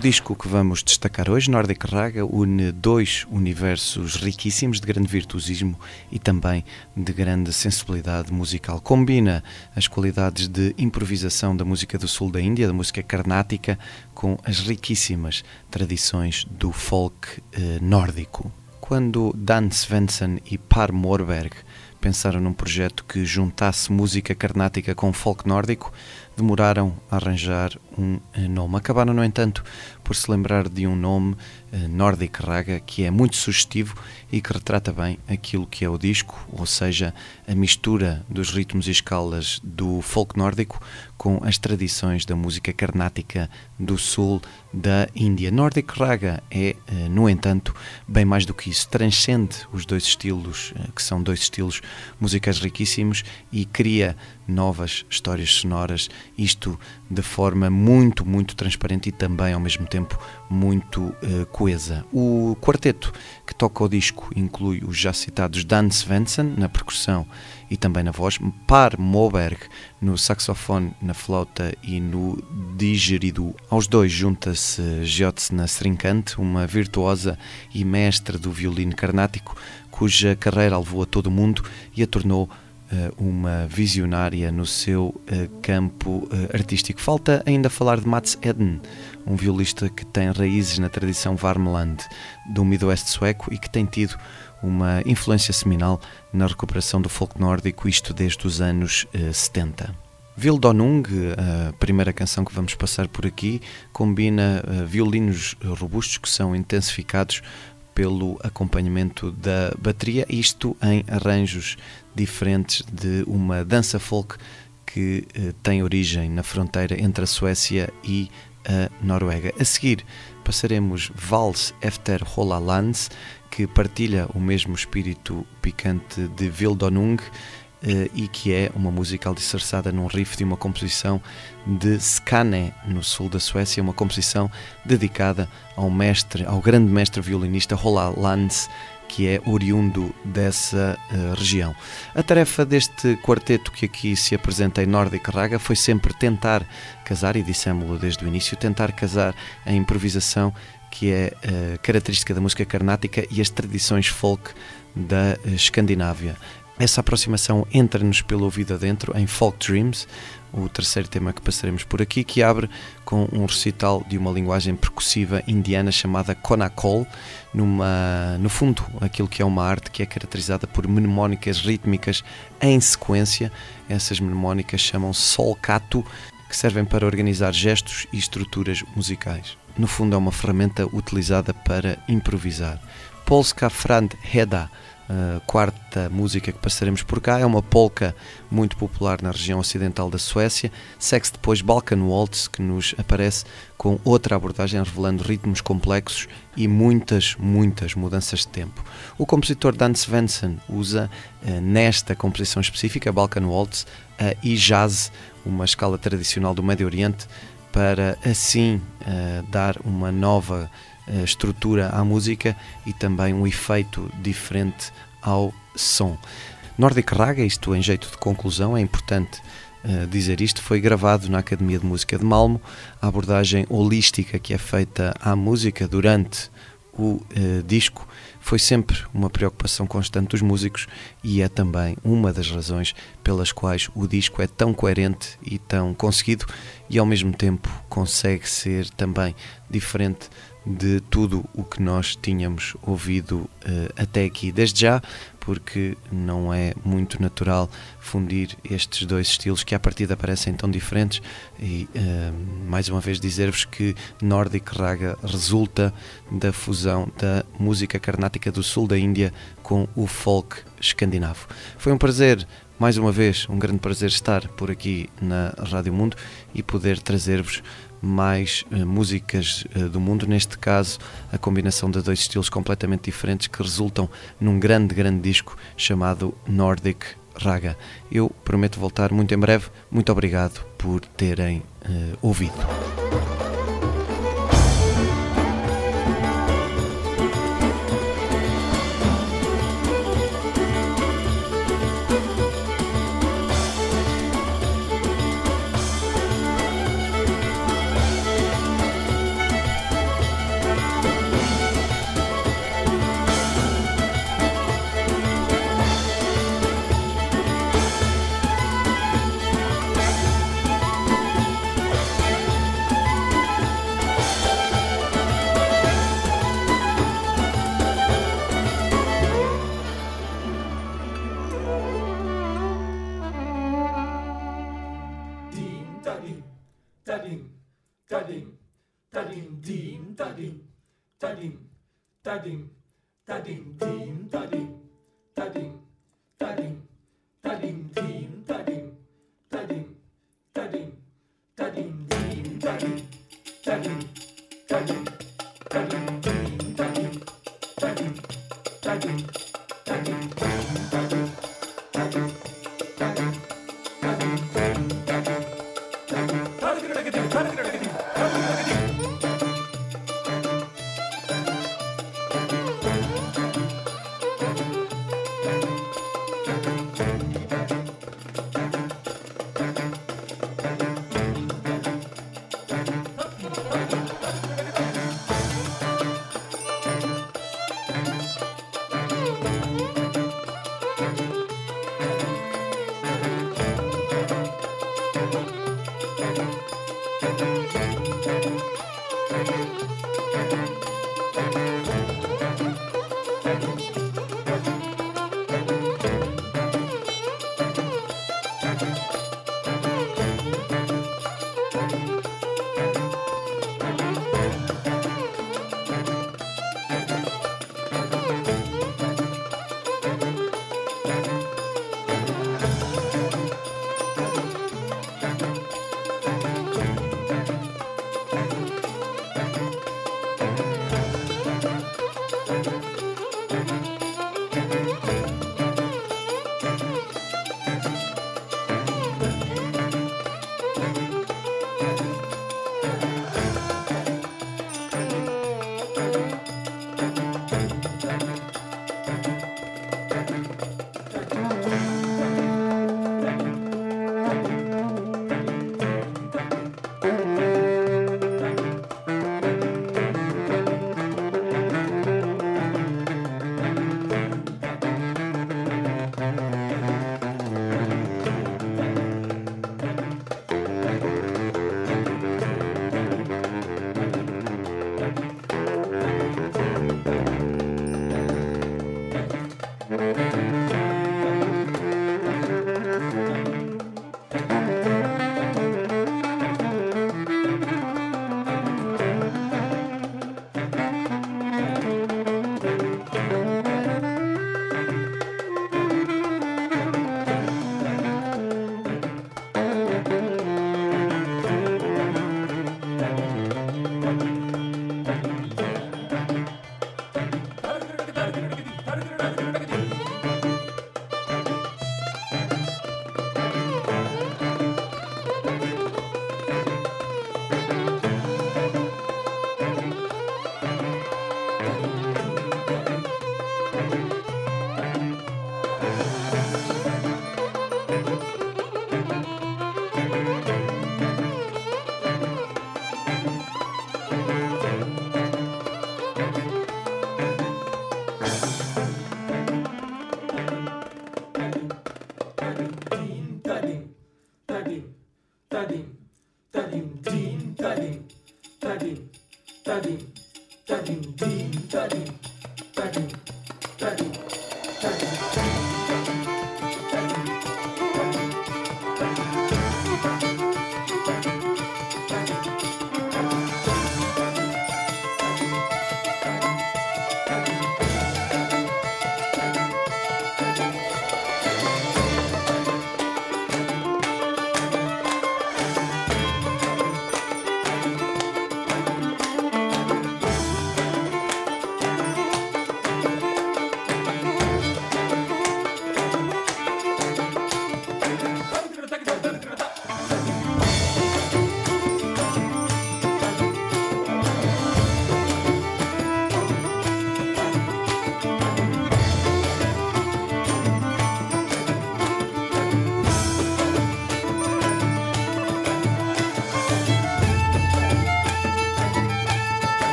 O disco que vamos destacar hoje, Nordic Raga, une dois universos riquíssimos de grande virtuosismo e também de grande sensibilidade musical. Combina as qualidades de improvisação da música do sul da Índia, da música carnática, com as riquíssimas tradições do folk eh, nórdico. Quando Dan Svensson e Per Morberg pensaram num projeto que juntasse música carnática com folk nórdico, demoraram a arranjar um eh, nome. Acabaram, no entanto, por se lembrar de um nome, eh, Nordic Raga, que é muito sugestivo e que retrata bem aquilo que é o disco, ou seja, a mistura dos ritmos e escalas do folk nórdico com as tradições da música carnática do sul da Índia. Nordic Raga é, eh, no entanto, bem mais do que isso. Transcende os dois estilos, que são dois estilos musicais riquíssimos, e cria novas histórias sonoras, isto de forma muito, muito transparente e também, ao mesmo tempo, muito uh, coesa. O quarteto que toca o disco inclui os já citados Dan Svensson na percussão e também na voz, Par Moberg no saxofone, na flauta e no digerido. Aos dois junta-se Giotsna Srinkant, uma virtuosa e mestre do violino carnático, cuja carreira a levou a todo o mundo e a tornou uma visionária no seu campo artístico. Falta ainda falar de Mats Eden, um violista que tem raízes na tradição Varmland do Midoeste sueco e que tem tido uma influência seminal na recuperação do folk nórdico, isto desde os anos 70. Vildonung, a primeira canção que vamos passar por aqui, combina violinos robustos que são intensificados pelo acompanhamento da bateria, isto em arranjos diferentes de uma dança folk que eh, tem origem na fronteira entre a Suécia e a Noruega. A seguir passaremos Vals Efter Hollands, que partilha o mesmo espírito picante de Vildonung e que é uma música alicerçada num riff de uma composição de Skane, no sul da Suécia, uma composição dedicada ao mestre, ao grande mestre violinista Roland Lanz, que é oriundo dessa uh, região. A tarefa deste quarteto que aqui se apresenta em Nordic Raga foi sempre tentar casar, e dissemos-lo desde o início, tentar casar a improvisação que é uh, característica da música carnática e as tradições folk da Escandinávia. Essa aproximação entra-nos pelo ouvido adentro em Folk Dreams, o terceiro tema que passaremos por aqui, que abre com um recital de uma linguagem percussiva indiana chamada Konakol, numa, no fundo, aquilo que é uma arte que é caracterizada por mnemónicas rítmicas em sequência. Essas mnemónicas chamam-se solcato, que servem para organizar gestos e estruturas musicais. No fundo, é uma ferramenta utilizada para improvisar. Polska Frand Heda a quarta música que passaremos por cá é uma polka muito popular na região ocidental da Suécia. Segue-se depois Balkan Waltz, que nos aparece com outra abordagem revelando ritmos complexos e muitas, muitas mudanças de tempo. O compositor Dan Svensson usa nesta composição específica, Balkan Waltz, a e-jazz, uma escala tradicional do Médio Oriente, para assim dar uma nova estrutura à música e também um efeito diferente ao som. Nordic Raga, isto em jeito de conclusão, é importante uh, dizer isto, foi gravado na Academia de Música de Malmo. A abordagem holística que é feita à música durante o uh, disco foi sempre uma preocupação constante dos músicos e é também uma das razões pelas quais o disco é tão coerente e tão conseguido e ao mesmo tempo consegue ser também diferente de tudo o que nós tínhamos ouvido uh, até aqui. Desde já, porque não é muito natural fundir estes dois estilos que à partida parecem tão diferentes e uh, mais uma vez dizer-vos que Nordic Raga resulta da fusão da música carnática do sul da Índia com o folk escandinavo. Foi um prazer mais uma vez, um grande prazer estar por aqui na Rádio Mundo e poder trazer-vos mais uh, músicas uh, do mundo, neste caso a combinação de dois estilos completamente diferentes que resultam num grande, grande disco chamado Nordic Raga. Eu prometo voltar muito em breve. Muito obrigado por terem uh, ouvido.